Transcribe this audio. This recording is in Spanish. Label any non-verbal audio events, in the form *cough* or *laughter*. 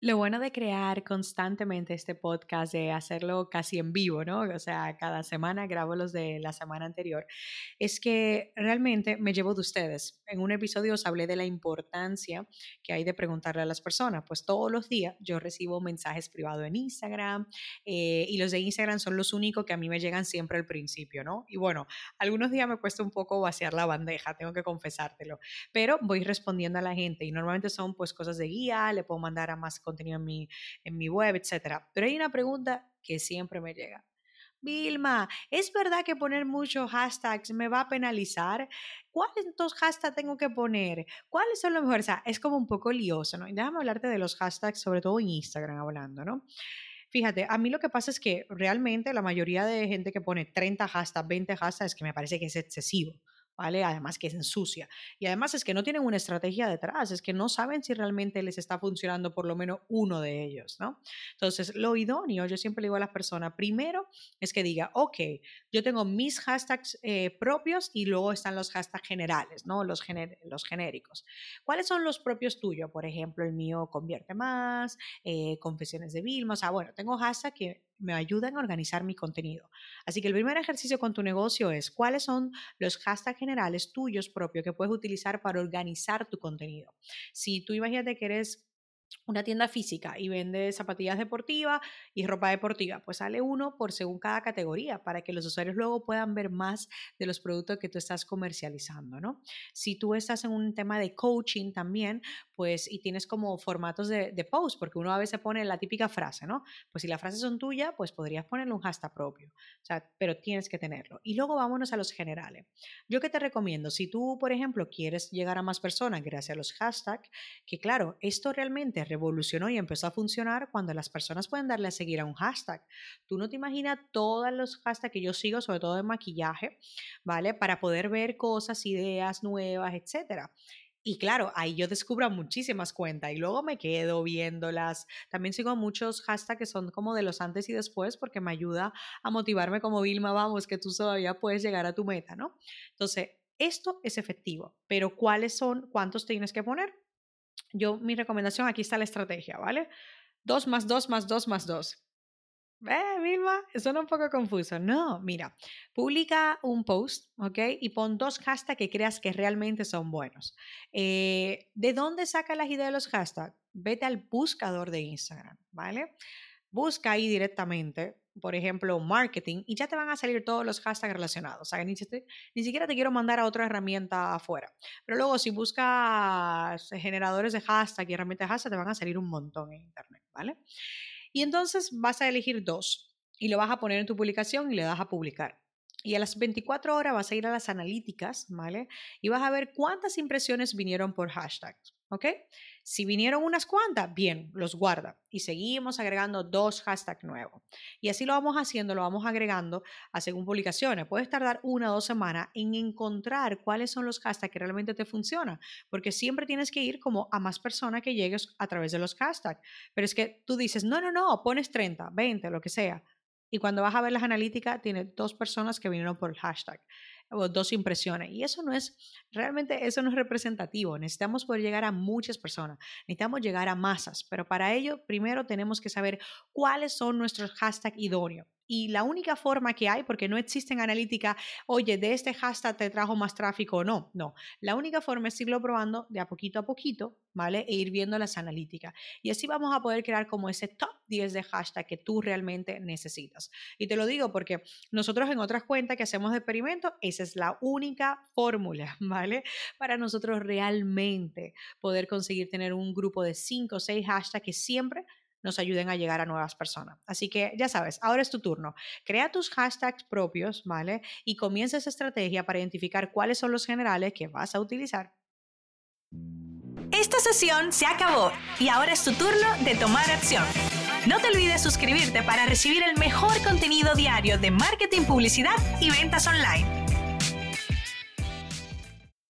Lo bueno de crear constantemente este podcast, de hacerlo casi en vivo, ¿no? O sea, cada semana grabo los de la semana anterior, es que realmente me llevo de ustedes. En un episodio os hablé de la importancia que hay de preguntarle a las personas. Pues todos los días yo recibo mensajes privados en Instagram eh, y los de Instagram son los únicos que a mí me llegan siempre al principio, ¿no? Y bueno, algunos días me cuesta un poco vaciar la bandeja, tengo que confesártelo, pero voy respondiendo a la gente y normalmente son pues cosas de guía, le puedo mandar a más contenido en mi, en mi web, etc. Pero hay una pregunta que siempre me llega. Vilma, ¿es verdad que poner muchos hashtags me va a penalizar? ¿Cuáles entonces hashtags tengo que poner? ¿Cuáles son los mejores? O sea, es como un poco lioso, ¿no? déjame hablarte de los hashtags, sobre todo en Instagram hablando, ¿no? Fíjate, a mí lo que pasa es que realmente la mayoría de gente que pone 30 hashtags, 20 hashtags, es que me parece que es excesivo. ¿Vale? Además que es ensucia. Y además es que no tienen una estrategia detrás, es que no saben si realmente les está funcionando por lo menos uno de ellos, ¿no? Entonces, lo idóneo, yo siempre le digo a las personas, primero es que diga, ok, yo tengo mis hashtags eh, propios y luego están los hashtags generales, ¿no? Los, los genéricos. ¿Cuáles son los propios tuyos? Por ejemplo, el mío convierte más, eh, confesiones de Vilma, o sea, bueno, tengo hashtags que me ayudan a organizar mi contenido. Así que el primer ejercicio con tu negocio es cuáles son los hashtags generales tuyos propios que puedes utilizar para organizar tu contenido. Si tú imagínate que eres una tienda física y vende zapatillas deportivas y ropa deportiva, pues sale uno por según cada categoría para que los usuarios luego puedan ver más de los productos que tú estás comercializando, ¿no? Si tú estás en un tema de coaching también, pues y tienes como formatos de, de post, porque uno a veces pone la típica frase, ¿no? Pues si las frases son tuyas, pues podrías ponerle un hashtag propio, o sea, pero tienes que tenerlo. Y luego vámonos a los generales. Yo que te recomiendo, si tú, por ejemplo, quieres llegar a más personas gracias a los hashtags, que claro, esto realmente revolucionó y empezó a funcionar cuando las personas pueden darle a seguir a un hashtag. Tú no te imaginas todos los hashtags que yo sigo, sobre todo de maquillaje, ¿vale? Para poder ver cosas, ideas nuevas, etcétera. Y claro, ahí yo descubro muchísimas cuentas y luego me quedo viéndolas. También sigo muchos hashtags que son como de los antes y después porque me ayuda a motivarme como Vilma, vamos, que tú todavía puedes llegar a tu meta, ¿no? Entonces, esto es efectivo, pero ¿cuáles son? ¿Cuántos tienes que poner? Yo, mi recomendación, aquí está la estrategia, ¿vale? 2 más 2 más 2 más 2. ¿Eh, Vilma? Suena un poco confuso. No, mira, publica un post, ¿ok? Y pon dos hashtags que creas que realmente son buenos. Eh, ¿De dónde saca las ideas de los hashtags? Vete al buscador de Instagram, ¿vale? Busca ahí directamente por ejemplo, marketing, y ya te van a salir todos los hashtags relacionados. O sea, ni, ni, siquiera te quiero mandar a otra herramienta afuera. Pero luego, si buscas generadores de hashtag y herramientas de hashtag, te van a salir un montón en Internet, ¿vale? Y entonces vas a elegir dos y lo vas a poner en tu publicación y le das a publicar. Y a las 24 horas vas a ir a las analíticas, ¿vale? Y vas a ver cuántas impresiones vinieron por hashtags, ¿ok? Si vinieron unas cuantas, bien, los guarda. Y seguimos agregando dos hashtags nuevos. Y así lo vamos haciendo, lo vamos agregando a según publicaciones. Puedes tardar una o dos semanas en encontrar cuáles son los hashtags que realmente te funcionan. Porque siempre tienes que ir como a más personas que llegues a través de los hashtags. Pero es que tú dices, no, no, no, pones 30, 20, lo que sea y cuando vas a ver las analíticas, tiene dos personas que vinieron por el hashtag o dos impresiones. Y eso no es, realmente eso no es representativo. Necesitamos poder llegar a muchas personas, necesitamos llegar a masas, pero para ello primero tenemos que saber cuáles son nuestros hashtags idóneos. Y la única forma que hay, porque no existe en analítica, oye, de este hashtag te trajo más tráfico o no, no. La única forma es irlo probando de a poquito a poquito, ¿vale? E ir viendo las analíticas. Y así vamos a poder crear como ese top 10 de hashtag que tú realmente necesitas. Y te lo digo porque nosotros en otras cuentas que hacemos de experimento, esa es la única fórmula, *laughs* ¿vale? Para nosotros realmente poder conseguir tener un grupo de 5 o 6 hashtags que siempre nos ayuden a llegar a nuevas personas. Así que ya sabes, ahora es tu turno. Crea tus hashtags propios, ¿vale? Y comienza esa estrategia para identificar cuáles son los generales que vas a utilizar. Esta sesión se acabó y ahora es tu turno de tomar acción. No te olvides suscribirte para recibir el mejor contenido diario de marketing, publicidad y ventas online.